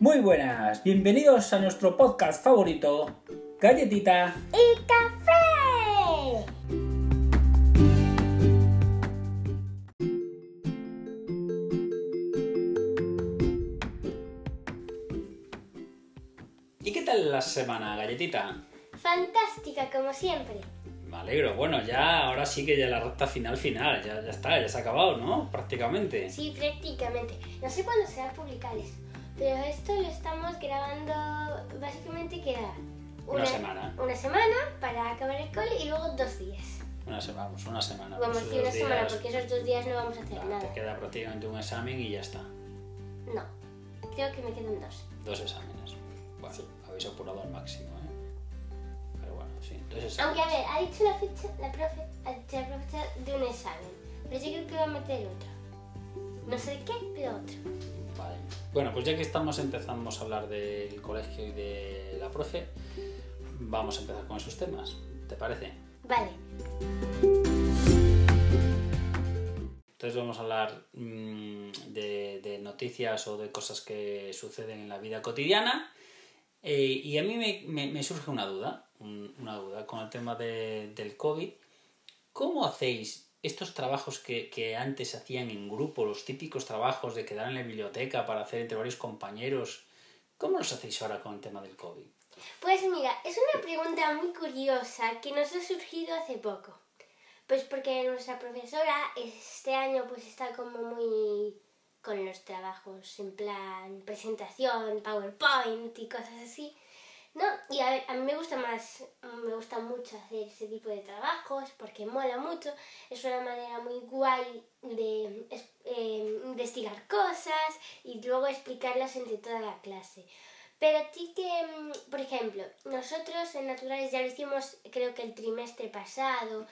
Muy buenas, bienvenidos a nuestro podcast favorito, Galletita y café. ¿Y qué tal la semana, Galletita? Fantástica, como siempre. Me alegro. Bueno, ya, ahora sí que ya la recta final, final. Ya, ya está, ya se ha acabado, ¿no? Prácticamente. Sí, prácticamente. No sé cuándo se va a publicar eso, pero esto lo estamos grabando, básicamente queda Una semana. Una semana para acabar el cole y luego dos días. Una semana, vamos, una semana. Vamos decir una dos semana días, porque esos dos días no vamos a hacer va, nada. Te queda prácticamente un examen y ya está. No, creo que me quedan dos. Dos exámenes. Bueno, Sí. habéis apurado al máximo, ¿eh? Pero bueno, sí. Dos exámenes. Aunque a ver, ha dicho la fecha, la profe, ha dicho la profesora de un examen, pero yo creo que va a meter otro. No sé qué, pero otro. Vale. Bueno, pues ya que estamos empezamos a hablar del colegio y de la profe, vamos a empezar con esos temas. ¿Te parece? Vale. Entonces vamos a hablar mm, de, de noticias o de cosas que suceden en la vida cotidiana. Eh, y a mí me, me- me surge una duda, un- una duda con el tema de- del COVID. ¿Cómo hacéis estos trabajos que, que antes hacían en grupo, los típicos trabajos de quedar en la biblioteca para hacer entre varios compañeros? ¿Cómo los hacéis ahora con el tema del COVID? Pues mira, es una pregunta muy curiosa que nos ha surgido hace poco. Pues porque nuestra profesora este año pues está como muy con los trabajos en plan presentación, PowerPoint y cosas así. ¿No? Y a ver, a mí me gusta más, me gusta mucho hacer ese tipo de trabajos porque mola mucho. Es una manera muy guay de eh, investigar cosas y luego explicarlas entre toda la clase. Pero sí que, mm, por ejemplo, nosotros en Naturales ya lo hicimos creo que el trimestre pasado,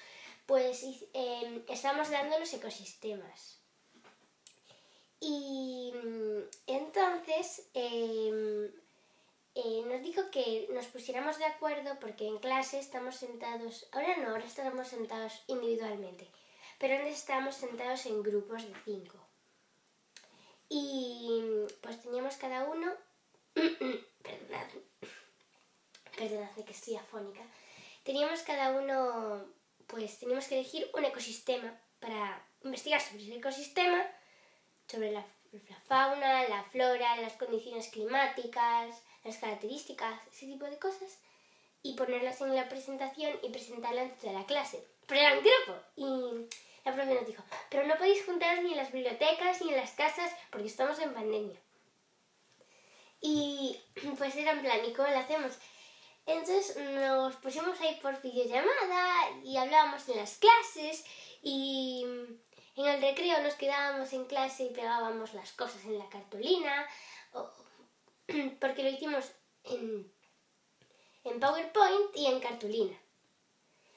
pues eh, estamos dando los ecosistemas. Y mm, entonces eh, eh, nos dijo que nos pusiéramos de acuerdo porque en clase estamos sentados, ahora no, ahora estamos sentados individualmente, pero antes estábamos sentados en grupos de cinco. Y pues teníamos cada uno, perdonad, perdonadme que estoy afónica, teníamos cada uno, pues teníamos que elegir un ecosistema para investigar sobre ese ecosistema sobre la fauna, la flora, las condiciones climáticas, las características, ese tipo de cosas, y ponerlas en la presentación y presentarlas ante la clase. Pero era un grupo y la profe nos dijo, pero no podéis juntaros ni en las bibliotecas ni en las casas porque estamos en pandemia. Y pues era en plan, ¿y cómo lo hacemos? Entonces nos pusimos ahí por videollamada y hablábamos en las clases y en el recreo nos quedábamos en clase y pegábamos las cosas en la cartulina, o- porque lo hicimos en, en PowerPoint y en cartulina.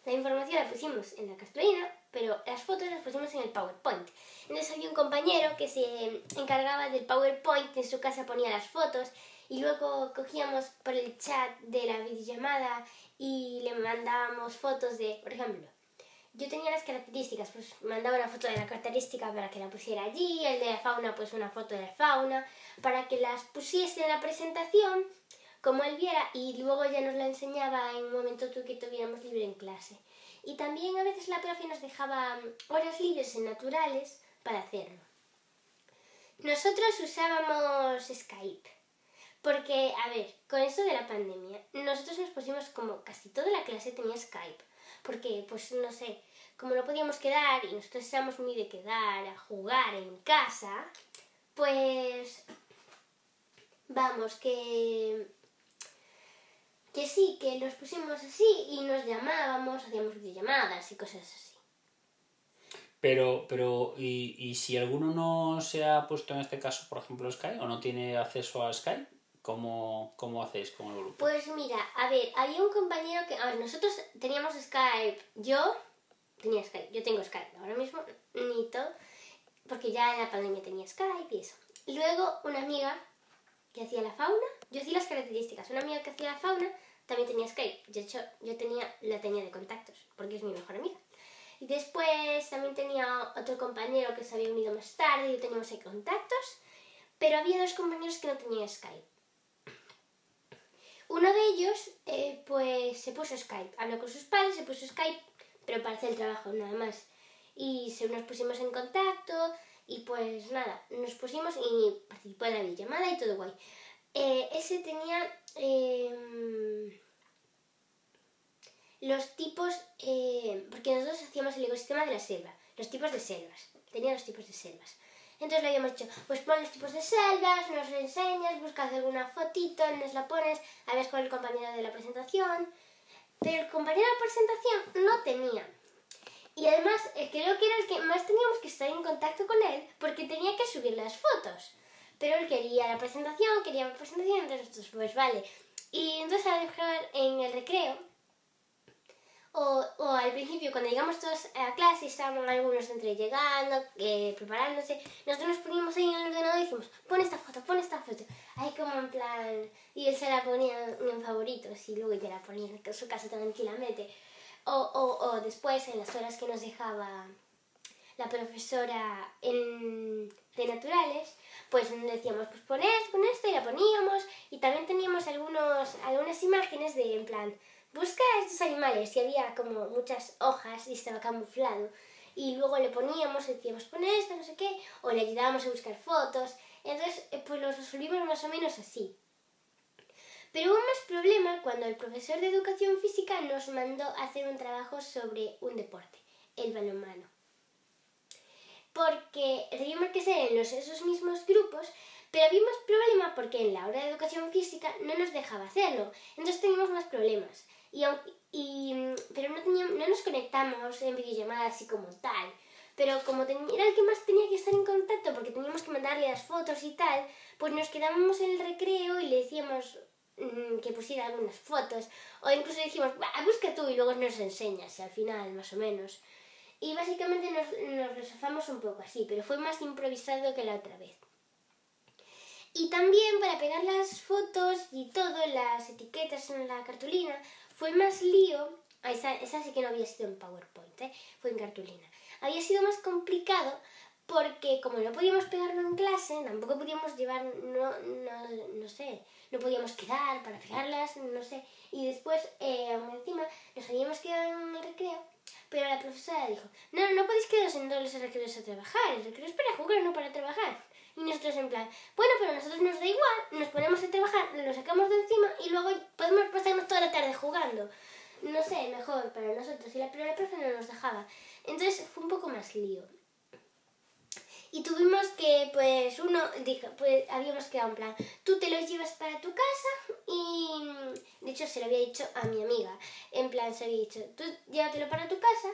La información la pusimos en la cartulina, pero las fotos las pusimos en el PowerPoint. Entonces había un compañero que se encargaba del PowerPoint, en su casa ponía las fotos y luego cogíamos por el chat de la videollamada y le mandábamos fotos de, por ejemplo, yo tenía las características, pues mandaba una foto de la característica para que la pusiera allí, el de la fauna pues una foto de la fauna, para que las pusiese en la presentación como él viera y luego ya nos la enseñaba en un momento tú que tuviéramos libre en clase. Y también a veces la profe nos dejaba mm, horas libres en naturales para hacerlo. Nosotros usábamos Skype. Porque, a ver, con esto de la pandemia, nosotros nos pusimos como casi toda la clase tenía Skype. Porque, pues no sé, como no podíamos quedar y nosotros éramos muy de quedar, a jugar en casa, pues vamos, que que sí, que nos pusimos así y nos llamábamos, hacíamos videollamadas y cosas así. Pero, pero ¿y, y si alguno no se ha puesto en este caso, por ejemplo, Skype o no tiene acceso a Skype, ¿cómo, cómo hacéis con el grupo? Pues mira, a ver, había un compañero que, a ver, nosotros teníamos Skype, yo tenía Skype, yo tengo Skype, ahora mismo ni todo, porque ya en la pandemia tenía Skype y eso. Luego una amiga que hacía la fauna, yo hacía las características, una amiga que hacía la fauna también tenía Skype, de hecho yo tenía, la tenía de contactos, porque es mi mejor amiga. Y después también tenía otro compañero que se había unido más tarde y teníamos ahí contactos, pero había dos compañeros que no tenían Skype. Uno de ellos eh, pues se puso Skype, habló con sus padres, se puso Skype, pero para hacer el trabajo nada más. Y se, nos pusimos en contacto y pues nada, nos pusimos y participó en la videollamada y todo guay. Eh, ese tenía em, los tipos, eh, porque nosotros hacíamos el ecosistema de la selva, los tipos de selvas, tenía los tipos de selvas. Entonces le habíamos dicho, pues pon los tipos de selvas, nos enseñas, buscas alguna fotito, nos la pones, hablas con el compañero de la presentación. Pero el compañero de la presentación no tenía. Y además eh, creo que era el que más teníamos que estar en contacto con él porque tenía que subir las fotos. Pero él quería la presentación, quería la presentación, entonces pues vale. Y entonces al dejar en el recreo, o, o, al principio, cuando llegamos todos a clase, estaban algunos entre llegando, eh, preparándose, nosotros nos poníamos ahí en el ordenador y decimos, pon esta foto, pon esta foto. Ahí como en plan... Y él se la ponía en favoritos y luego ya la ponía en su casa tranquilamente. O, o, o después, en las horas que nos dejaba la profesora en, de naturales, pues decíamos, pues pon esto, pon esto, y la poníamos. Y también teníamos algunos, algunas imágenes de, en plan, busca estos animales y había como muchas hojas y estaba camuflado. Y luego le poníamos, decíamos, pon esto, no sé qué, o le ayudábamos a buscar fotos. Entonces, eh, pues lo resolvimos más o menos así. Pero hubo más problema cuando el profesor de educación física nos mandó a hacer un trabajo sobre un deporte, el balonmano. Porque teníamos que ser en los, esos mismos grupos, pero más problema porque en la hora de educación física no nos dejaba hacerlo. Entonces teníamos más problemas. Y, y, pero no, teníamos, no nos conectamos en videollamada así como tal. Pero como era el que más tenía que estar en contacto porque teníamos que mandarle las fotos y tal, pues nos quedábamos en el recreo y le decíamos mmm, que pusiera algunas fotos. O incluso decíamos, busca tú y luego nos enseñas, al final, más o menos. Y básicamente nos, nos un poco así, pero fue más improvisado que la otra vez. Y también para pegar las fotos y todo, las etiquetas en la cartulina, fue más lío, esa, esa sí que no había sido en PowerPoint, ¿eh? fue en cartulina. Había sido más complicado porque como no podíamos pegarlo en clase, tampoco podíamos llevar, no, no, no sé, no podíamos quedar para pegarlas, no sé. Y después, eh, encima, nos habíamos quedado en el recreo, pero la profesora dijo, no, no podéis quedaros en todos los recreos a trabajar, el recreo es para jugar, no para trabajar. Y nosotros en plan, bueno, pero a nosotros nos da igual, nos ponemos a trabajar, lo sacamos de encima y luego podemos pasarnos toda la tarde jugando. No sé, mejor para nosotros. Y la, la profe no nos dejaba. Entonces fue un poco más lío. Y tuvimos que, pues, uno dijo, pues habíamos quedado en plan, tú te los llevas para tu casa y, de hecho, se lo había dicho a mi amiga. En plan, se había dicho, tú llévatelo para tu casa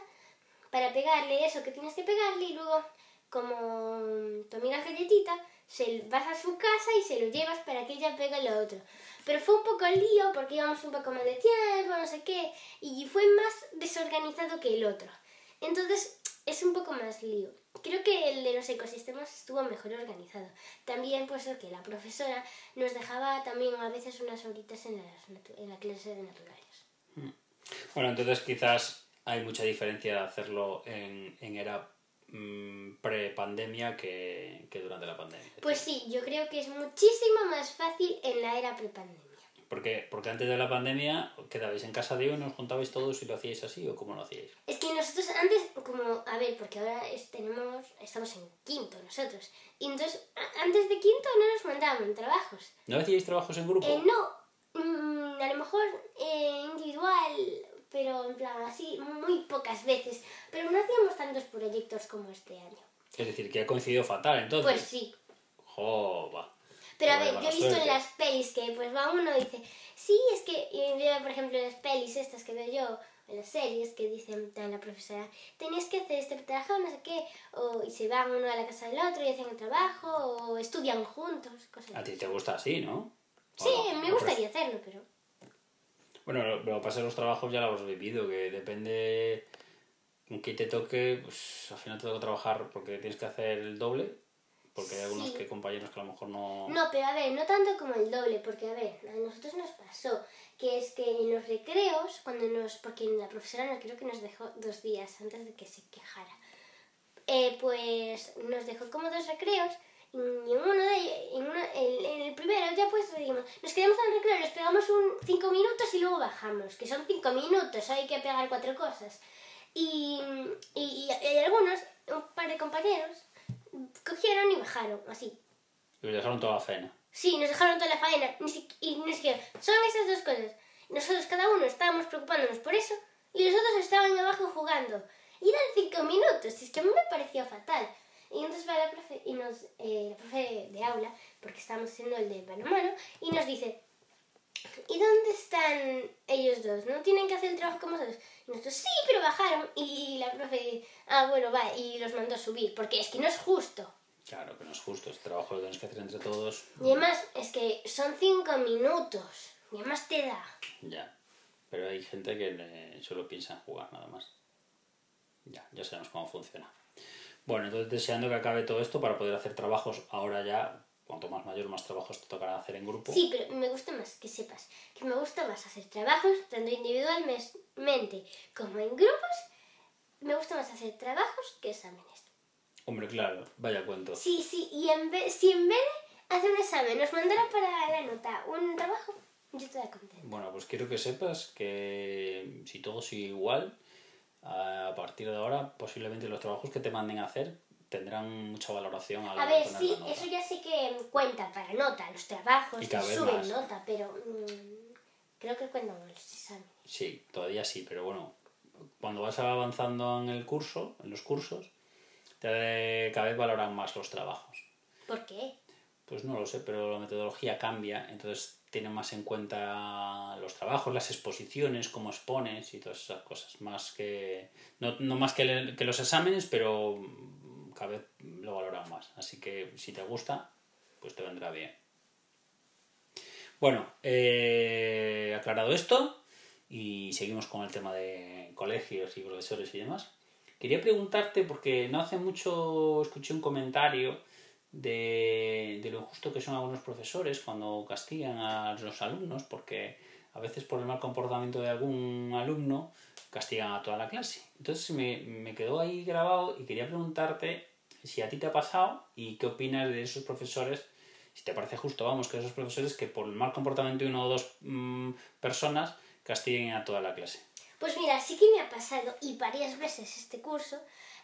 para pegarle eso que tienes que pegarle y luego como tu amiga galletita, se vas a su casa y se lo llevas para que ella pegue lo otro. Pero fue un poco lío porque íbamos un poco mal de tiempo, no sé qué, y fue más desorganizado que el otro. Entonces es un poco más lío. Creo que el de los ecosistemas estuvo mejor organizado. También pues que la profesora nos dejaba también a veces unas horitas en, en la clase de naturales. Hmm. Bueno, entonces quizás hay mucha diferencia de hacerlo en, en era Mm, pre-pandemia que, que, durante la pandemia. Pues sí, yo creo que es muchísimo más fácil en la era pre-pandemia. Porque, porque antes de la pandemia quedabais en casa de uno, nos juntabais todos y lo hacíais así o cómo lo hacíais. Es que nosotros antes, como, a ver, porque ahora tenemos, estamos en quinto nosotros. Y entonces, antes de quinto no nos mandaban trabajos. ¿No hacíais trabajos en grupo? Eh, no, mm, a lo mejor eh, individual pero en plan así, muy pocas veces. Pero no hacíamos tantos proyectos como este año. Es decir, que ha coincidido fatal entonces. Pues sí. Jova. Pero a ver, yo he visto en las pelis que pues va uno y dice, sí, es que, por ejemplo, en las pelis estas que veo yo, en las series que dicen la profesora, tenías que hacer este trabajo, no sé qué, o, y se van uno a la casa del otro y hacen el trabajo, o estudian juntos, cosas A ti te gusta así, ¿no? Sí, me gustaría hacerlo, pero... Bueno, lo, lo pasa los trabajos ya lo hemos vivido, que depende con qué te toque, pues al final te toca trabajar porque tienes que hacer el doble, porque hay algunos que compañeros que a lo mejor no... No, pero a ver, no tanto como el doble, porque a ver, a nosotros nos pasó que es que en los recreos, cuando nos... porque la profesora no creo que nos dejó dos días antes de que se quejara, eh, pues nos dejó como dos recreos Y en uno de ellos, en, uno- en- en el primero ya pues dijimos, nos quedamos en el recreo, les pegamos un 5 minutos y luego bajamos, que son 5 minutos, hay que pegar cuatro cosas. Y, y, y algunos, un par de compañeros, cogieron y bajaron, así. Y dejaron toda la faena. Sí, nos dejaron toda la faena. Ni y ni siquiera. Son esas dos cosas. Nosotros cada uno estábamos preocupándonos por eso y los otros estaban abajo jugando. Y eran cinco minutos. Es que a mí me pareció fatal. Y entonces va la profe, y nos, eh, la profe de aula, porque estábamos haciendo el de balonmano, y nos dice, ¿y dónde están ellos dos? ¿No tienen que hacer el trabajo como nosotros? Y nosotros, sí, pero bajaron. Y la profe, ah, bueno, va, y los mandó a subir, porque es que no es justo. Claro, que no es justo. Este trabajo lo tenemos que hacer entre todos. Y además, es que son cinco minutos. Y además te da. Ya. Pero hay gente que solo piensa en jugar nada más. Ya, ya sabemos cómo funciona. Bueno, entonces deseando que acabe todo esto para poder hacer trabajos ahora ya, cuanto más mayor, más trabajos te tocará hacer en grupo. Sí, pero me gusta más que sepas que me gusta más hacer trabajos tanto individualmente como en grupos. Me gusta más hacer trabajos que exámenes. Hombre, claro, vaya cuento. Sí, sí, y en vez, si en vez de hacer un examen nos mandara para la nota un trabajo, yo estaría contenta. Bueno, pues quiero que sepas que si todo sigue igual, a partir de ahora posiblemente los trabajos que te manden a hacer tendrán mucha valoración a la A ver, sí, la nota. eso ya sé que cuenta para nota, los trabajos, Y suben más. nota, pero mm, creo que cuentan los exámenes. Sí, todavía sí, pero bueno, cuando vas avanzando en el curso, en los cursos, te, cada vez valoran más los trabajos. ¿Por qué? Pues no lo sé, pero la metodología cambia, entonces tienen más en cuenta los trabajos, las exposiciones, cómo expones y todas esas cosas, más que no, no más que, los exámenes, pero cada vez lo valoran más. Así que si te gusta, pues te vendrá bien. Bueno, eh, aclarado esto y seguimos con el tema de colegios y profesores y demás. Quería preguntarte, porque no hace mucho escuché un comentario de, de lo injusto que son algunos profesores cuando castigan a los alumnos, porque a veces por el mal comportamiento de algún alumno castigan a toda la clase. Entonces me, me quedó ahí grabado y quería preguntarte si a ti te ha pasado y qué opinas de esos profesores, si te parece justo, vamos, que esos profesores que por el mal comportamiento de una o dos mm, personas castiguen a toda la clase. Pues mira, sí que me ha pasado y varias veces este curso.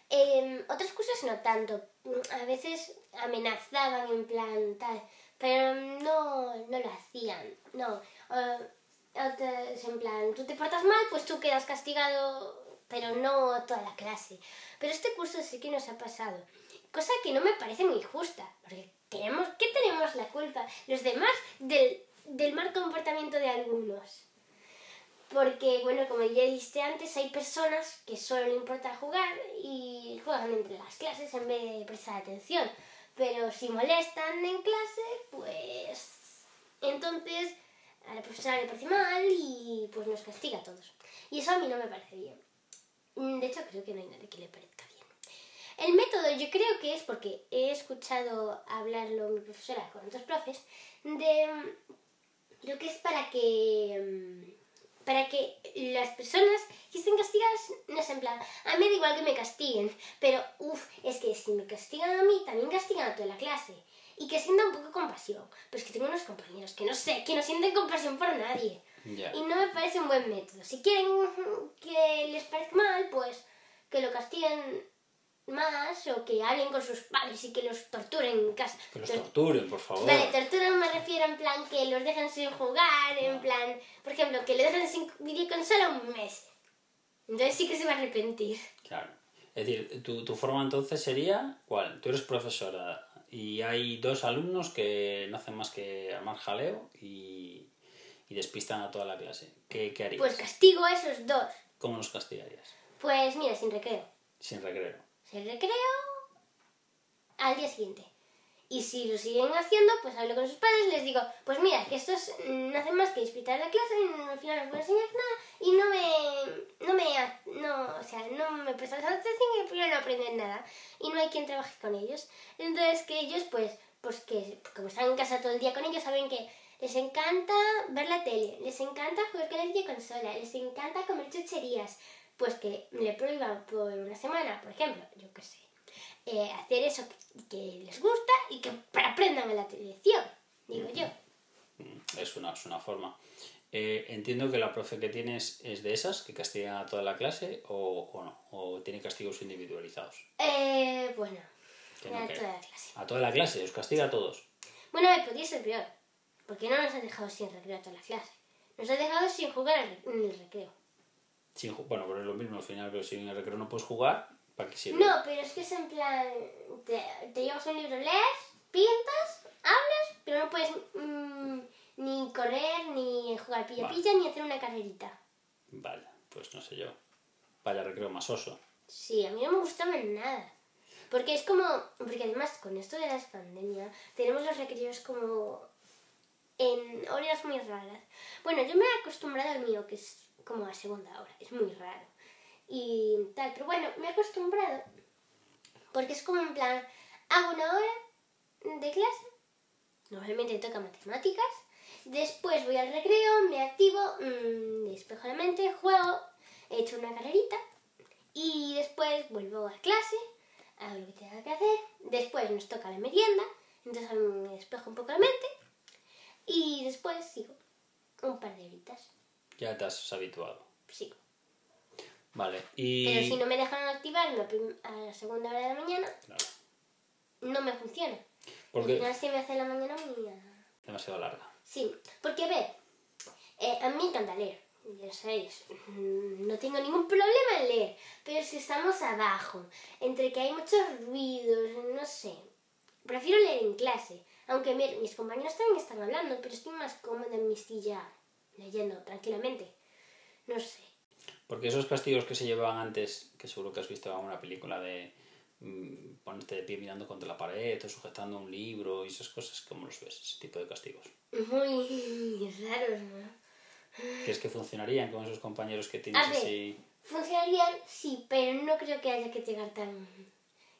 Eh, otros cursos no tanto. A veces amenazaban en plan tal, pero no, no lo hacían. No. Otros en plan, tú te portas mal, pues tú quedas castigado, pero no toda la clase. Pero este curso sí que nos ha pasado. Cosa que no me parece muy justa, porque tenemos, ¿qué tenemos la culpa? Los demás del, del mal comportamiento de algunos. Porque, bueno, como ya dijiste antes, hay personas que solo le importa jugar y juegan entre las clases en vez de prestar atención. Pero si molestan en clase, pues entonces a la profesora le parece mal y pues nos castiga a todos. Y eso a mí no me parece bien. Mm, De hecho, creo que no hay nadie que le parezca bien. El método yo creo que es porque he escuchado hablarlo mi profesora con otros profes de mm, lo que es para que mm, para que las personas que estén castigadas no es en plan, a mí me da igual que me castiguen, pero uff, es que si me castigan a mí, también castigan a toda la clase. Y que sienta un poco compasión. Pero es que tengo unos compañeros que no sé, que no sienten compasión por nadie. Y no me parece un buen método. Si quieren que les parezca mal, pues que lo castiguen más o que hablen con sus padres y que los torturen en casa. Que los Tor- torturen, por favor. Vale, tortura me refiero en plan que los dejan sin jugar, en plan, por ejemplo, que le dejan sin videoconsola un mes. Entonces sí que se va a arrepentir. Claro. Es decir, tu, tu forma entonces sería, ¿cuál? Tú eres profesora y hay dos alumnos que no hacen más que armar jaleo y, y despistan a toda la clase. ¿Qué, qué harías? Pues castigo a esos dos. ¿Cómo los castigarías? Pues mira, sin recreo. Sin recreo. Sin recreo al día siguiente. Y si lo siguen haciendo, pues hablo con sus padres y les digo, pues mira, que estos no hacen más que disfrutar la clase y al final no puedo enseñar nada y no me, no me, no, o sea, no me prestan atención y no aprenden nada y no hay quien trabaje con ellos. Entonces que ellos, pues, pues que como están en casa todo el día con ellos, saben que les encanta ver la tele, les encanta jugar con la videoconsola, les encanta comer chucherías, pues que le prohíban por una semana, por ejemplo, yo qué sé, eh, hacer eso que, que les gusta y que aprendan en la televisión, digo yo. Mm, Es una, es una forma. Eh, entiendo que la profe que tienes es de esas, que castiga a toda la clase, o, o no, o tiene castigos individualizados. Eh, bueno, a que- toda la clase. A toda la clase, os castiga a todos. Bueno, a ver, podría ser peor, porque no nos ha dejado sin recreo a toda la clase. Nos ha dejado sin jugar en el recreo. Sin bueno, pero es lo mismo al final, pero si en el recreo no puedes jugar, ¿para qué sirve? No, pero es que es en plan, te, te llevas un libro, lees, pintas, hablas, pero no puedes mm, ni correr, ni jugar Vale. pilla-pilla, ni hacer una carrerita. Vale, pues no sé yo. Vaya recreo más oso. Sí, a mí no me gustaba nada. Porque es como, porque además con esto de las pandemias, tenemos los recreos como en horas muy raras. Bueno, yo me he acostumbrado al mío, que es como a segunda hora, es muy raro. Y tal, pero bueno, me he acostumbrado. Porque es como en plan, hago una hora de clase, normalmente toca matemáticas, después voy al recreo, me activo, mm, despejo la mente, juego, he hecho una carrerita y después vuelvo a clase, hago lo que tenga que hacer, después nos toca la merienda, entonces me despejo un poco la mente y después sigo un par de horitas, Ya te has habituado. sigo. Vale, y... Pero si no me dejan activarlo a prim- a la segunda hora de la mañana, Claro, no me funciona. Porque- Al final se me hace la mañana muy... ah, demasiado larga. Sí, porque a ver, eh, a mí me encanta leer, ya sabéis, mm, no tengo ningún problema en leer, pero si estamos abajo, entre que hay muchos ruidos, no sé, prefiero leer en clase, aunque mi- mis compañeros también están hablando, pero estoy más cómoda en mi silla leyendo tranquilamente, no sé. Porque esos castigos que se llevaban antes, que seguro que has visto en una película de mm, ponerte de pie mirando contra la pared o sujetando un libro y esas cosas, ¿cómo los ves? Ese tipo de castigos. Muy raros, ¿no? ¿Crees que funcionarían con esos compañeros que tienes A ver. así? Funcionarían, sí, pero no creo que haya que llegar tan...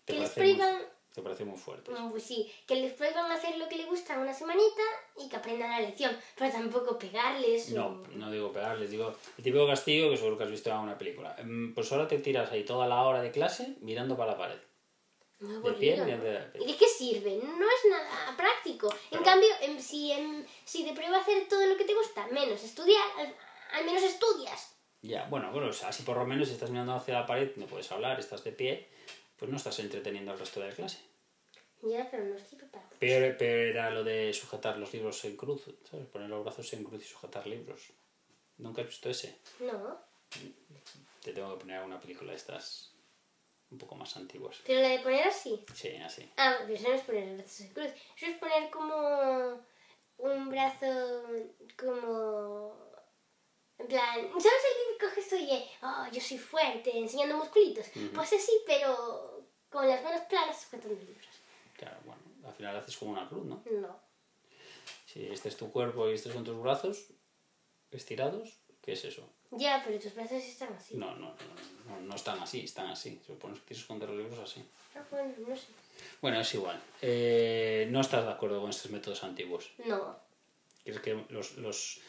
¿Te Que les prohíban te parece muy fuerte? Mm, Pues sí, que les prohíban hacer lo que les gusta una semanita y que aprendan la lección, pero tampoco pegarles. o- No, no digo pegarles, digo el típico castigo que seguro que has visto en una película. Mm, Pues ahora te tiras ahí toda la hora de clase mirando para la pared. Muy de pie, de la. ¿Y de qué sirve? No es nada práctico. En Pero- cambio, em, si, em, si te prohíbo hacer todo lo que te gusta, menos estudiar, al, al menos estudias. Ya, bueno, bueno, o sea, así por lo menos si estás mirando hacia la pared, no puedes hablar, estás de pie, pues no estás entreteniendo al resto de la clase. Ya, pero no sirve para... Peor, peor era lo de sujetar los libros en cruz, ¿sabes? Poner los brazos en cruz y sujetar libros. ¿Nunca has visto ese? No, Te tengo que poner alguna película de estas un poco más antiguas. pero la de poner así. Sí, así. Ah, pero eso no es poner los brazos en cruz. Eso es poner como un brazo como... En plan, ¿sabes el típico gesto de, oh, yo soy fuerte, enseñando musculitos? Pues así, pero con las manos planas sujetando libros. Claro, bueno, al final haces como una cruz, ¿no? No. Si este es tu cuerpo y estos son tus brazos estirados, ¿qué es eso? Ya, pero tus brazos están así. No, no, no, no, no están así, están así. Supones que tienes que los libros así. Ah, bueno, no sé. Bueno, es igual. Eh, no estás de acuerdo con estos métodos antiguos. No. ¿Crees que los, los,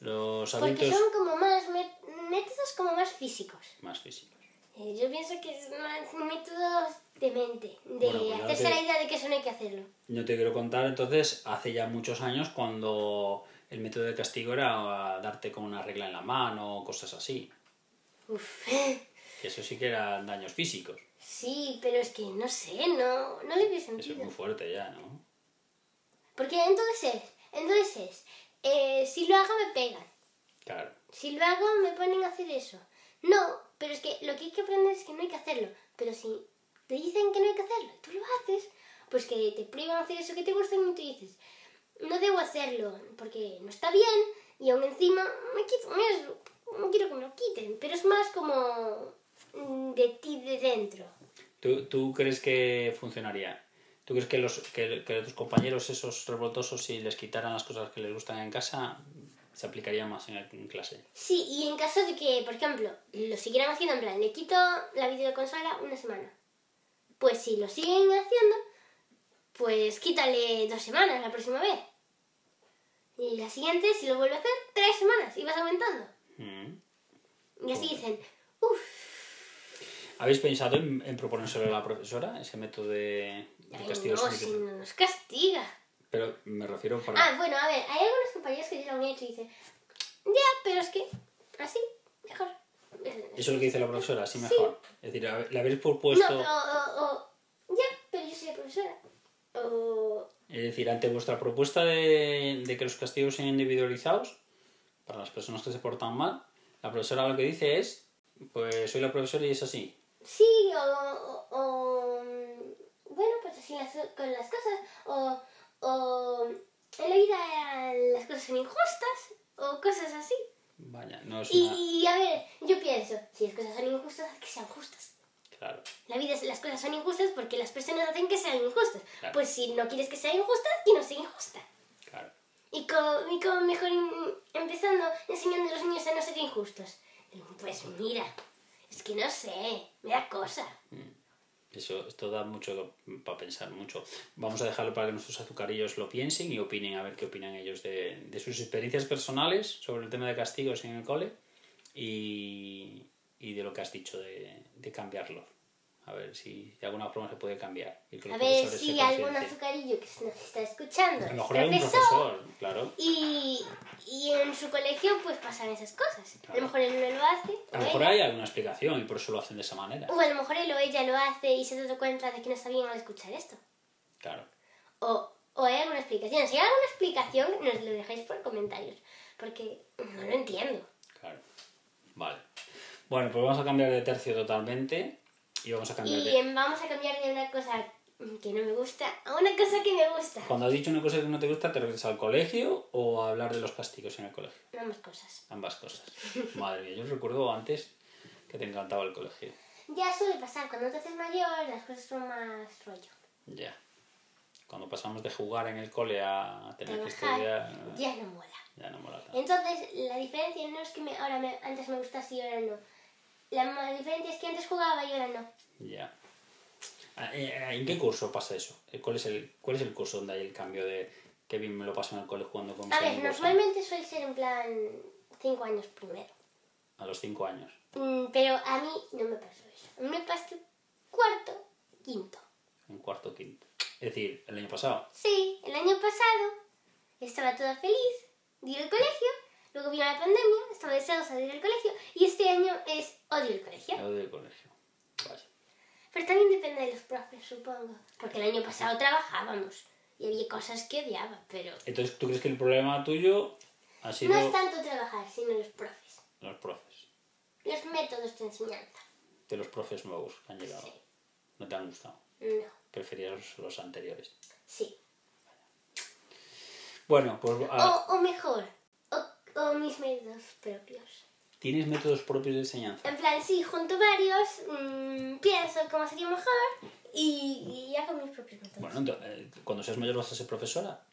los Porque adultos son como más métodos como más físicos. más físicos? Eh, Yo pienso que es más métodos de mente, de Bueno, pues hacerse te- la idea de que eso no hay que hacerlo. No te quiero contar, entonces, hace ya muchos años cuando el método de castigo era darte con una regla en la mano o cosas así. Uf. Eso sí que eran daños físicos. Sí, pero es que no sé, no, no le veo Eso es sentido. muy fuerte ya, ¿no? Porque entonces es, entonces es, eh, si lo hago me pegan, Claro. si lo hago me ponen a hacer eso. No, pero es que lo que hay que aprender es que no hay que hacerlo. Pero si te dicen que no hay que hacerlo y tú lo haces, pues que te privan hacer eso que te gusta y tú dices, no debo hacerlo porque no está bien y aún encima me quito no quiero que me lo quiten. Pero es más como mm, de ti de dentro. ¿Tú, tú crees que funcionaría? ¿Tú crees que, los, que, que tus compañeros esos revoltosos, si les quitaran las cosas que les gustan en casa, se aplicaría más en, en clase? Sí, y en caso de que, por ejemplo, lo siguieran haciendo en plan, le quito la videoconsola una semana. Pues si lo siguen haciendo, pues quítale dos semanas la próxima vez. Y la siguiente, si lo vuelve a hacer, tres semanas y vas aumentando. Mm. Y así dicen, uff, ¿Habéis pensado en, en proponérselo a la profesora, ese método de, de castigo no, si no nos castiga. Pero me refiero para... Ah, bueno, a ver, hay algunos compañeros que ya lo han hecho y dicen, ya, pero es que así, mejor. Eso es lo que dice la profesora, así Sí. mejor. Es decir, le habéis No, propuesto... o, o, o, ya, pero yo soy la profesora. O, Es decir, ante vuestra propuesta de, de que los castigos sean individualizados para las personas que se portan mal, la profesora lo que dice es, pues soy la profesora y es así. Sí, o, o, mm, bueno, pues así las, con las cosas. O, o en la vida las cosas son injustas, o cosas así. Vaya, no es una... Y, a ver, yo pienso, si las cosas son injustas, que sean justas. Claro, La vida, las cosas son injustas porque las personas hacen que sean injustas. Claro. Pues si no quieres que sea injusta, que no sea injusta. claro. Y como, y como mejor em- empezando enseñando a los niños a no ser injustos. Pues mira, es que no sé, me da cosa. Eso, esto da mucho para pensar, mucho. Vamos a dejarlo para que nuestros azucarillos lo piensen y opinen, a ver qué opinan ellos de, de sus experiencias personales sobre el tema de castigos en el cole y, y de lo que has dicho de, de cambiarlo. A ver si de alguna forma se puede cambiar. y que A ver si algún azucarillo que nos está escuchando A lo mejor hay un profesor claro. y, y en su colegio pues pasan esas cosas. A lo mejor él no lo hace. A lo mejor ella. hay alguna explicación y por eso lo hacen de esa manera. O a lo mejor él o ella lo hace y se dado cuenta de que no está bien al escuchar esto. Claro. O, o hay alguna explicación. Si hay alguna explicación, nos lo dejáis por comentarios. Porque no lo entiendo. Claro. Vale. Bueno, pues vamos a cambiar de tercio totalmente y vamos a cambiar Y de... em, vamos a cambiar de una cosa que no me gusta a una cosa que me gusta. Cuando has dicho una cosa que no te gusta, ¿te refieres al colegio o a hablar de los castigos en el colegio? Ambas cosas. Ambas cosas. Madre mía, yo recuerdo antes que te encantaba el colegio. Ya suele pasar, cuando te haces mayor las cosas son más rollo. Ya. Cuando pasamos de jugar en el cole a tener que Trabajar estudiar, ya no mola. ya no mola tanto. Entonces, la diferencia no es que me, ahora me, antes me gustase y ahora no. La diferencia es que antes jugaba y ahora no. Ya. Ah, eh, eh, ¿En qué curso pasa eso? Eh, ¿Cuál es, el, ¿Cuál es el curso donde hay el cambio de que bien me lo paso en el cole jugando con mis A ver, amigos? normalmente suele ser en plan 5 años primero. A los 5 años. Mm, Pero a mí no me pasó eso. A mí me pasó cuarto, quinto. En cuarto quinto. Es decir, el año pasado. Sí, el año pasado estaba toda feliz de ir al colegio, luego vino la pandemia, estaba deseosa de ir al colegio y este año es odio el colegio. Yo del colegio. Vaya. Pero también depende de los profes, supongo. Porque el año pasado trabajábamos y había cosas que odiaba, pero Entonces, ¿tú crees que el problema tuyo ha sido no es tanto trabajar, sino los profes. los profes? Los métodos de enseñanza. De los profes nuevos que han llegado. Sí. ¿No te han gustado? No, Preferías los, los anteriores. sí. Bueno, pues O, o mejor, o, o mis métodos propios. ¿tienes métodos propios de enseñanza? En plan, sí, junto varios, mm, pienso cómo sería mejor y, y hago mis propios métodos. Bueno, ento- eh, cuando seas mayor vas a ser profesora.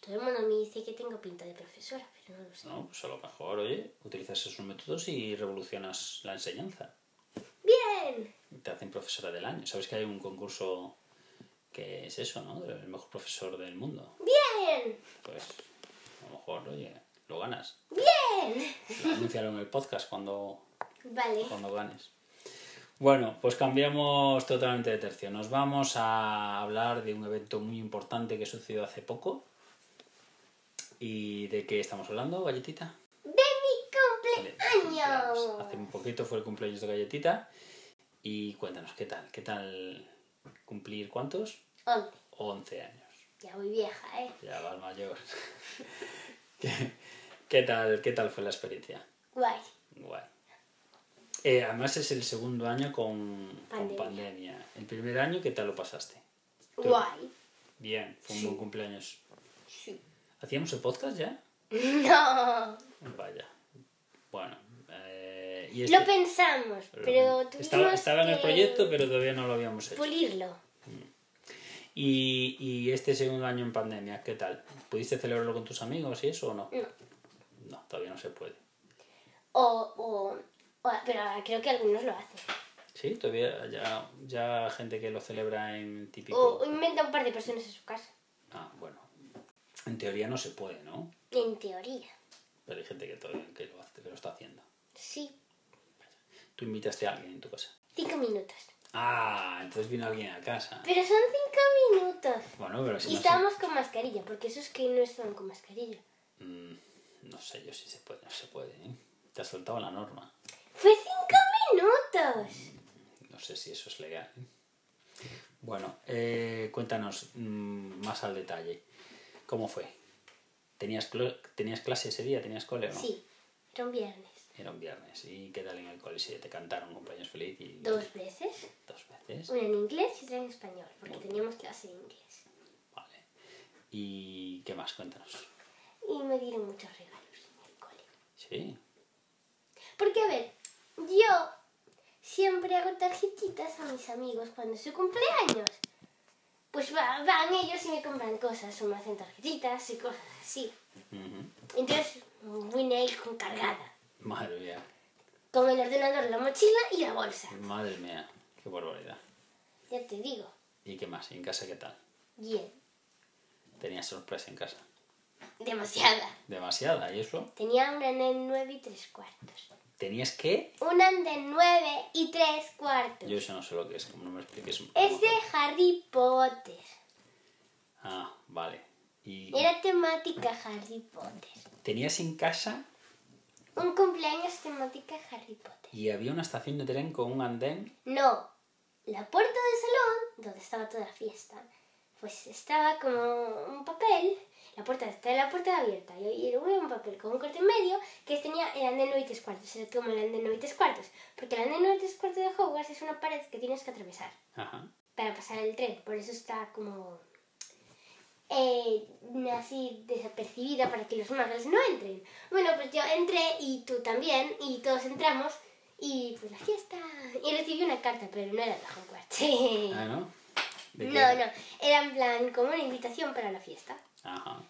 Todo el mundo me dice que tengo pinta de profesora, pero no lo sé. No, pues a lo mejor, oye, utilizas esos métodos y revolucionas la enseñanza. ¡Bien! Te hacen profesora del año. ¿Sabes que hay un concurso que es eso, ¿no? El mejor profesor del mundo. ¡Bien! Pues a lo mejor, oye, lo ganas. ¡Bien! Anúncialo en el podcast cuando, Vale. cuando ganes. Bueno, pues cambiamos totalmente de tercio. Nos vamos a hablar de un evento muy importante que sucedió hace poco. ¿Y de qué estamos hablando, Galletita? ¡De mi Vale, cumpleaños! Hace un poquito fue el cumpleaños de Galletita. Y cuéntanos, ¿qué tal? ¿Qué tal cumplir cuántos? Once. 11 años. Ya voy vieja, ¿eh? Ya vas mayor. ¿Qué, qué tal, ¿Qué tal fue la experiencia? Guay. Guay. Eh, además es el segundo año con con Pandemia. pandemia. El primer año, ¿qué tal lo pasaste? Guay. Bien, fue un buen cumpleaños. Sí. ¿Hacíamos el podcast ya? No. Vaya. Bueno. eh, y este- Lo pensamos, pero tuvimos estaba, estaba en el proyecto, pero todavía no lo habíamos hecho. Pulirlo. Y, y este segundo año en pandemia, ¿qué tal? ¿Pudiste celebrarlo con tus amigos y eso o no? No. No, todavía no se puede. O, o, o- pero creo que algunos lo hacen. Sí, todavía ya, ya gente que lo celebra en típico... O, o inventa un par de personas en su casa. Ah, bueno. En teoría no se puede, ¿no? En teoría. Pero hay gente que todavía que lo, hace- que lo está haciendo. Sí. Tú invitaste a alguien en tu casa. Cinco minutos. Ah, entonces vino alguien a casa. Pero son cinco minutos. Bueno, pero si Y no, estábamos con mascarilla, porque esos que no estaban con mascarilla. Mm, no sé yo si se puede, no se puede, ¿eh? Te has saltado la norma. ¡Fue cinco minutos! No sé si eso es legal. ¿eh? Bueno, eh, cuéntanos mm, más al detalle. ¿Cómo fue? ¿Tenías, ¿Tenías clase ese día? ¿Tenías cole o no? Sí, era un viernes. Era un viernes. ¿Y qué tal en el cole? Si te cantaron cumpleaños feliz y... Dos veces. Dos veces. Una en inglés y otra en español, porque teníamos clase de inglés. Vale. ¿Y qué más? Cuéntanos. Y me dieron muchos regalos. Sí. Porque, a ver, yo siempre hago tarjetitas a mis amigos cuando es su cumpleaños. Pues va- van ellos y me compran cosas, o me hacen tarjetitas y cosas así. Ujú. Entonces, vine ahí con cargada. Madre mía. Con el ordenador, la mochila y la bolsa. Madre mía. Qué barbaridad. Ya te digo. ¿Y qué más? ¿Y en casa qué tal? Bien. ¿Tenías sorpresa en casa? Demasiada. Demasiada. ¿Y eso? Tenía una de nueve y tres cuartos. ¿Tenías qué? Una de nueve y tres cuartos. Yo eso no sé lo que es. Como no me expliques un poco. Es de Harry Potter. Ah, vale. ¿Y Era temática Harry Potter. tenías en casa Un cumpleaños temática Harry Potter. y había una estación de tren con un andén? No, la puerta del salón, donde estaba toda la fiesta, pues estaba como un papel. La puerta está la puerta abierta y era un papel con un corte en medio que tenía el andén 9 y tres cuartos. Era como el andén 9 y tres cuartos. Porque el andén 9 y tres cuartos de Hogwarts es una pared que tienes que atravesar Ajá. para pasar el tren. Por eso está como eh, así desapercibida para que los magos no entren. Bueno, pues yo entré y tú también y todos entramos y pues la fiesta. Y recibí una carta, pero no era de Hogwarts. Ah, ¿no? ¿De qué no, no, era en plan como una invitación para la fiesta. Ajá.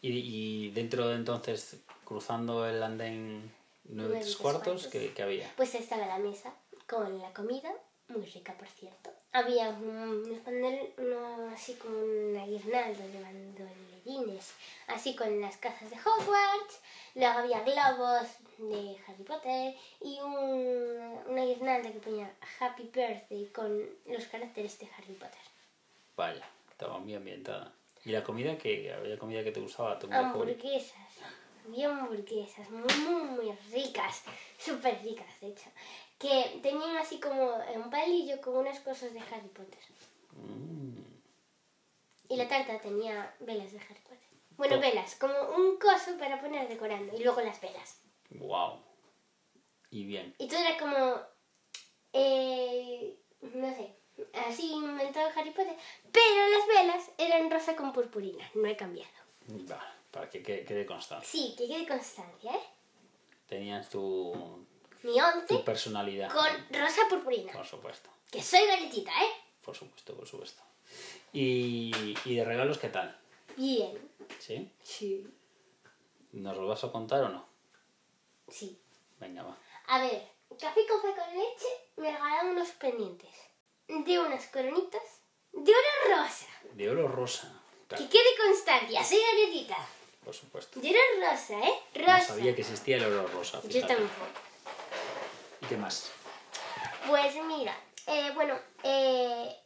Y, y dentro de entonces, cruzando el andén nueve Nueve tres cuartos. ¿qué, qué había? Pues estaba la mesa con la comida, muy rica por cierto. Había un- panel, así como una guirnalda de bandolerines, así con las casas de Hogwarts. Luego había globos de Harry Potter y un- una guirnalda que ponía Happy Birthday con los caracteres de Harry Potter. Vaya, estaba muy ambientada. ¿Y la comida que había comida que te gustaba? ¿Tu? Hamburguesas. Había hamburguesas muy, muy, muy ricas. Súper ricas, de hecho. Que tenían así como un palillo con unas cosas de Harry Potter. Mm, Y la tarta tenía velas de Harry Potter. Bueno, Oh. velas, como un coso para poner decorando. Y luego las velas. wow. Y bien. Y todo era como... eh, no sé, así inventado Harry Potter. Pero las velas eran rosa con purpurina. No he cambiado. Va, para que quede, quede constancia. Sí, que quede constancia, ¿eh? Tenías tu, Mi tu once personalidad. con rosa purpurina. Por supuesto. Que soy galletita, ¿eh? Por supuesto, por supuesto. ¿Y, y de regalos qué tal? Bien. ¿Sí? Sí. ¿Nos lo vas a contar o no? Sí. Venga, va. A ver, café con fe con leche me regalaron unos pendientes. De unas coronitas de oro rosa. De oro rosa. Claro, Que quede constancia, soy galletita. por supuesto. De oro rosa, ¿eh? No Rosa. sabía que existía el oro rosa. Yo tampoco. ¿Y qué más? Pues mira, eh, bueno, eh,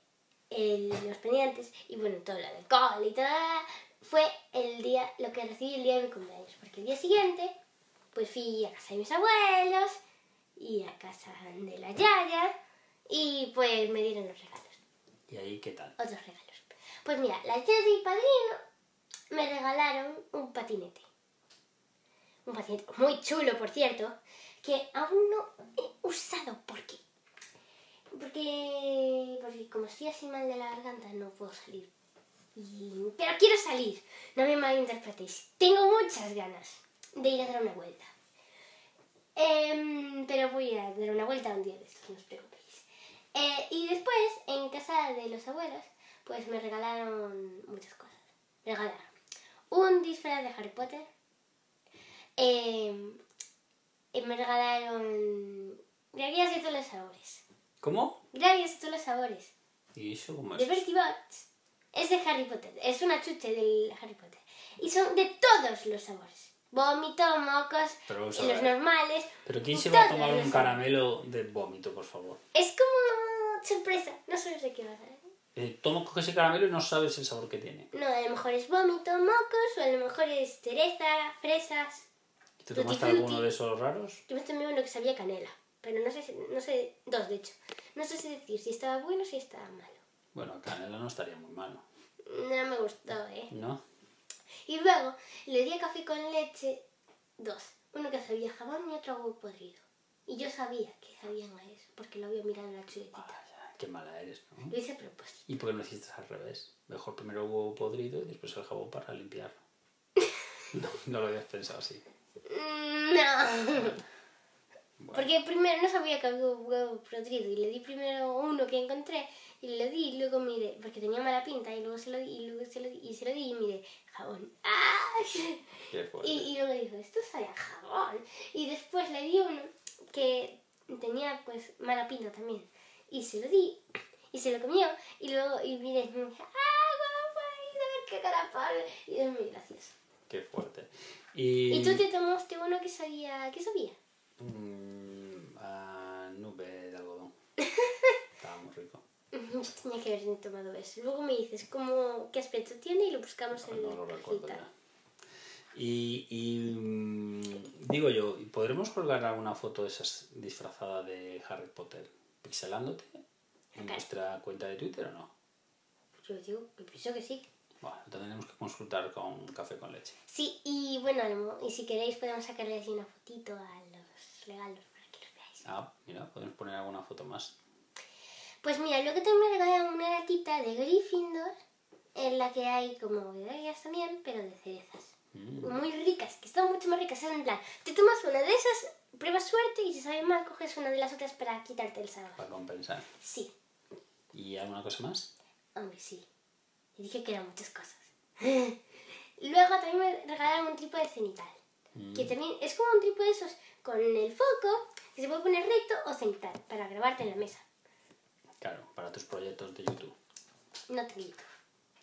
el- los pendientes y bueno, todo lo del cole y todo, fue el día, lo que recibí el día de mi cumpleaños. Porque el día siguiente, pues fui a casa de mis abuelos y a casa de la Yaya y pues me dieron los regalos, ¿Y ahí qué tal? otros regalos. Pues mira, la Yaya y padrino me regalaron un patinete. Un patinete muy chulo, por cierto, que aún no he usado porque porque, porque como estoy así mal de la garganta no puedo salir. Y- pero quiero salir, no me malinterpretéis. Tengo muchas ganas de ir a dar una vuelta. Em, pero voy a dar una vuelta un día de estos, no os preocupéis. Eh, y después, en casa de los abuelos, pues me regalaron muchas cosas. Me regalaron un disfraz de Harry Potter. em, y me regalaron gravías de todos los sabores. ¿Cómo? Gracias a todos los sabores. ¿Y eso cómo De es? Bertie Bott's. Es de Harry Potter. Es una chuche del Harry Potter. Y son de todos los sabores. Vómito, mocos, Pero vamos a y los ver. normales. Pero ¿quién se va a Todos tomar los- un caramelo de vómito, por favor? Es como sorpresa, no sabes de qué va a ser. Eh, toma, coges ese caramelo y no sabes el sabor que tiene. No, a lo mejor es vómito, mocos, o a lo mejor es cereza, fresas. ¿Te Tutti tomaste frutti. alguno de esos raros? Yo me tomé uno que sabía canela, pero no sé, si- no sé, dos de hecho. No sé si decir si estaba bueno o si estaba malo. Bueno, canela no estaría muy malo, No me gustó, ¿eh? ¿no? Y luego le di a café con leche dos. Uno que sabía a jabón y otro huevo podrido. Y yo sabía que sabían a eso, porque lo había mirado en la chuletita. Vaya, qué mala eres, ¿no? Lo hice a propósito. ¿Y por qué no hiciste al revés? Mejor primero huevo podrido y después el jabón para limpiarlo. No, no lo habías pensado así. Mm, No. Bueno, Porque primero no sabía que había huevo podrido y le di primero uno que encontré y le di y luego miré, porque tenía mala pinta y luego se lo di y luego se lo di y se lo di y miré, jabón. ¡Ah! qué fuerte. Y, y luego dijo, esto sabe a jabón. Y después le di uno que tenía pues mala pinta también. Y se lo di y se lo comió y luego y miré, ¡ah, guapa! Y a ver qué carapal. Y es muy gracioso. Qué fuerte. Y... ¿Y tú te tomaste uno que sabía, ¿qué sabía? Mm, a nube de algodón. Estaba muy rico. Yo tenía que haber tomado eso. Luego me dices cómo, qué aspecto tiene y lo buscamos en No la lo recuerdo cajita. Y, y, mm, digo yo, ¿podremos colgar alguna foto de esas disfrazada de Harry Potter pixelándote en nuestra cuenta de Twitter o no? Yo digo que pienso que sí. Bueno, tendremos que consultar con café con leche. Sí, y bueno, y si queréis podemos sacarles una fotito a los regalos para que los veáis. Ah, mira, podemos poner alguna foto más. Pues mira, luego también me regalaron una latita de Gryffindor en la que hay como medallas también, pero de cerezas. Mm, Muy ricas, que están mucho más ricas. En plan, te tomas una de esas, pruebas suerte y si sabe mal coges una de las otras para quitarte el sabor. para compensar. Sí, ¿Y alguna cosa más? hombre, sí. Y dije que eran muchas cosas. Luego también me regalaron un trípode cenital. Mm, Que también es como un trípode de esos con el foco que se puede poner recto o cenital para grabarte en la mesa. Claro, para tus proyectos de YouTube. No tengo YouTube,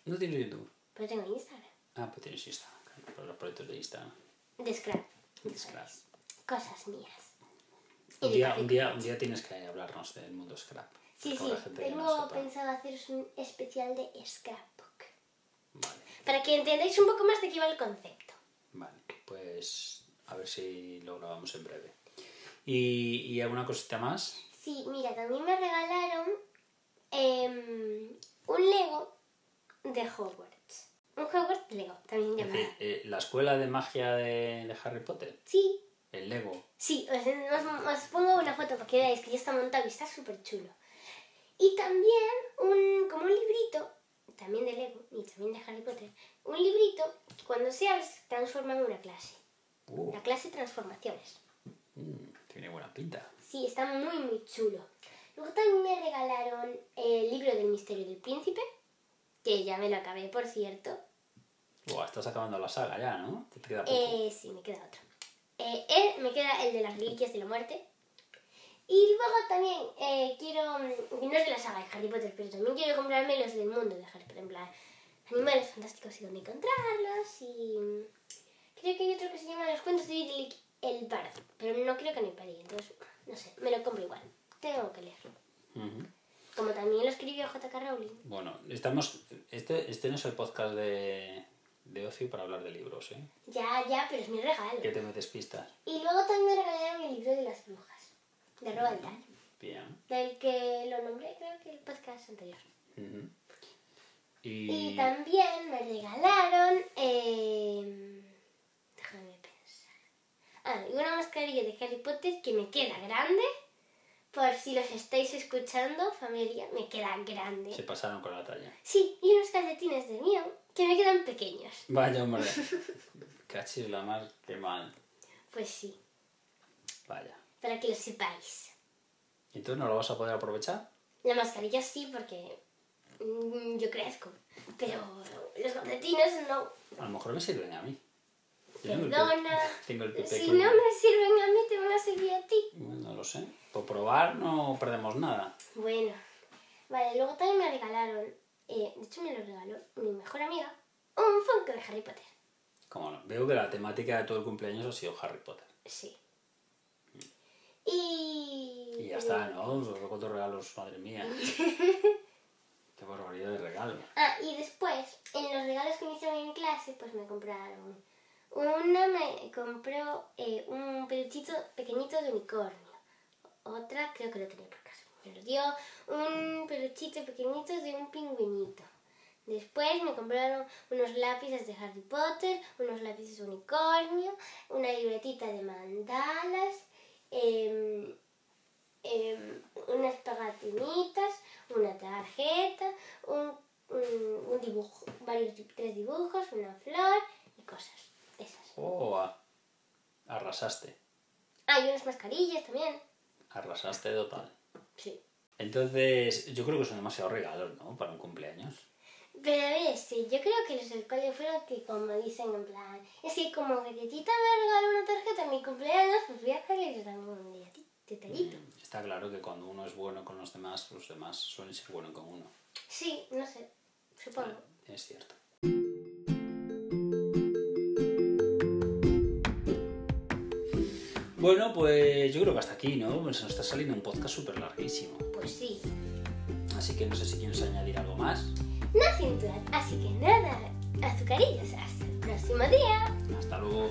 ¿No tienes YouTube? pero tengo Instagram. Ah, pues tienes Instagram. claro, para los proyectos de Instagram. De Scrap. De Scrap. Cosas mías. Un día, un, día, leche. un día tienes que hablarnos del mundo scrap. Sí, sí, tengo pensado haceros un especial de scrapbook. Vale, Para que entendáis un poco más de qué va el concepto. vale. Pues a ver si lo grabamos en breve. ¿Y, y alguna cosita más? Sí, mira, también me regalaron em, un Lego de Hogwarts. Un Hogwarts Lego, también Es llamado. decir, eh, la escuela de magia de, de Harry Potter, Sí, el Lego. sí, os, os- os pongo una foto para que veáis que ya está montado y está súper chulo. Y también un, como un librito, también de Lego y también de Harry Potter, un librito que cuando se abre se transforma en una clase. Uh, La clase Transformaciones. mm, tiene buena pinta. Sí, está muy, muy chulo. Luego también me regalaron el libro del misterio del príncipe, que ya me lo acabé, por cierto. Buah, estás acabando la saga ya, ¿no? Te queda poco. Eh, sí, me queda otro. Eh, él- me queda el de las reliquias de la muerte. Y luego también eh, quiero, mm, no es de la saga de Harry Potter, pero también quiero comprarme los del mundo de Harry Potter, en plan, animales fantásticos y dónde encontrarlos. Y mm, creo que hay otro que se llama Los cuentos de Diddley el bardo, pero no creo que no pare, entonces, no sé, me lo compro igual. Tengo que leerlo. Ujú. Como también lo escribió J.K. Rowling. Bueno, estamos. Este, este no es el podcast de, de ocio para hablar de libros, ¿eh? Ya, ya, pero es mi regalo. Que te metes pistas. Y luego también me regalaron el libro de las brujas, de Roald Dahl. Bien. del que lo nombré creo que el podcast anterior. Y Y. también me regalaron, eh, déjame pensar, ah, y una mascarilla de Harry Potter que me queda grande, por si los estáis escuchando, familia, me queda grande. Se pasaron con la talla. Sí, y unos calcetines de mío que me quedan pequeños. Vaya, hombre. Cachis la mar, qué mal. Pues sí, Vaya. para que lo sepáis. ¿Y entonces no lo vas a poder aprovechar? La mascarilla sí, porque mm, yo crezco, pero los calcetines no. A lo mejor me sirven a mí. Tengo el Perdona. Tengo el Si no me sirven a mí, te van a servir a ti. No lo sé. Por probar no perdemos nada. Bueno, vale, luego también me regalaron, eh, de hecho me lo regaló mi mejor amiga, un Funko de Harry Potter. Cómo no. Veo que la temática de todo el cumpleaños ha sido Harry Potter. Sí. Y... Y ya está, ¿no? Cuatro regalos, madre mía. Qué barbaridad de regalo. Ah, y después, en los regalos que me hicieron en clase, pues me compraron. Una me compró eh, un peluchito pequeñito de unicornio. Otra creo que lo tenía por casa. Me lo dio un peluchito pequeñito de un pingüinito. Después me compraron unos lápices de Harry Potter, unos lápices de unicornio, una libretita de mandalas, em, em, unas pegatinitas, una tarjeta, un, un- un dibujo, varios tres dibujos, una flor y cosas. Esas. Oh, ah. arrasaste. Ah, y unas mascarillas también. Arrasaste total. Sí. Entonces, yo creo que son demasiados regalos, ¿no? Para un cumpleaños. Pero a ver, sí, yo creo que los del cole fueron que como dicen en plan, es que como que Tita me regaló una tarjeta en mi cumpleaños, pues voy a hacerle yo también un detallito. Está claro que cuando uno es bueno con los demás, los demás suelen ser buenos con uno. Sí, no sé, supongo. Es cierto. Bueno, pues yo creo que hasta aquí, ¿no? Pues se nos está saliendo un podcast súper larguísimo. Pues sí, Así que no sé si quieres añadir algo más. no cinturar, así que nada, azucarillos, hasta el próximo día. Hasta luego.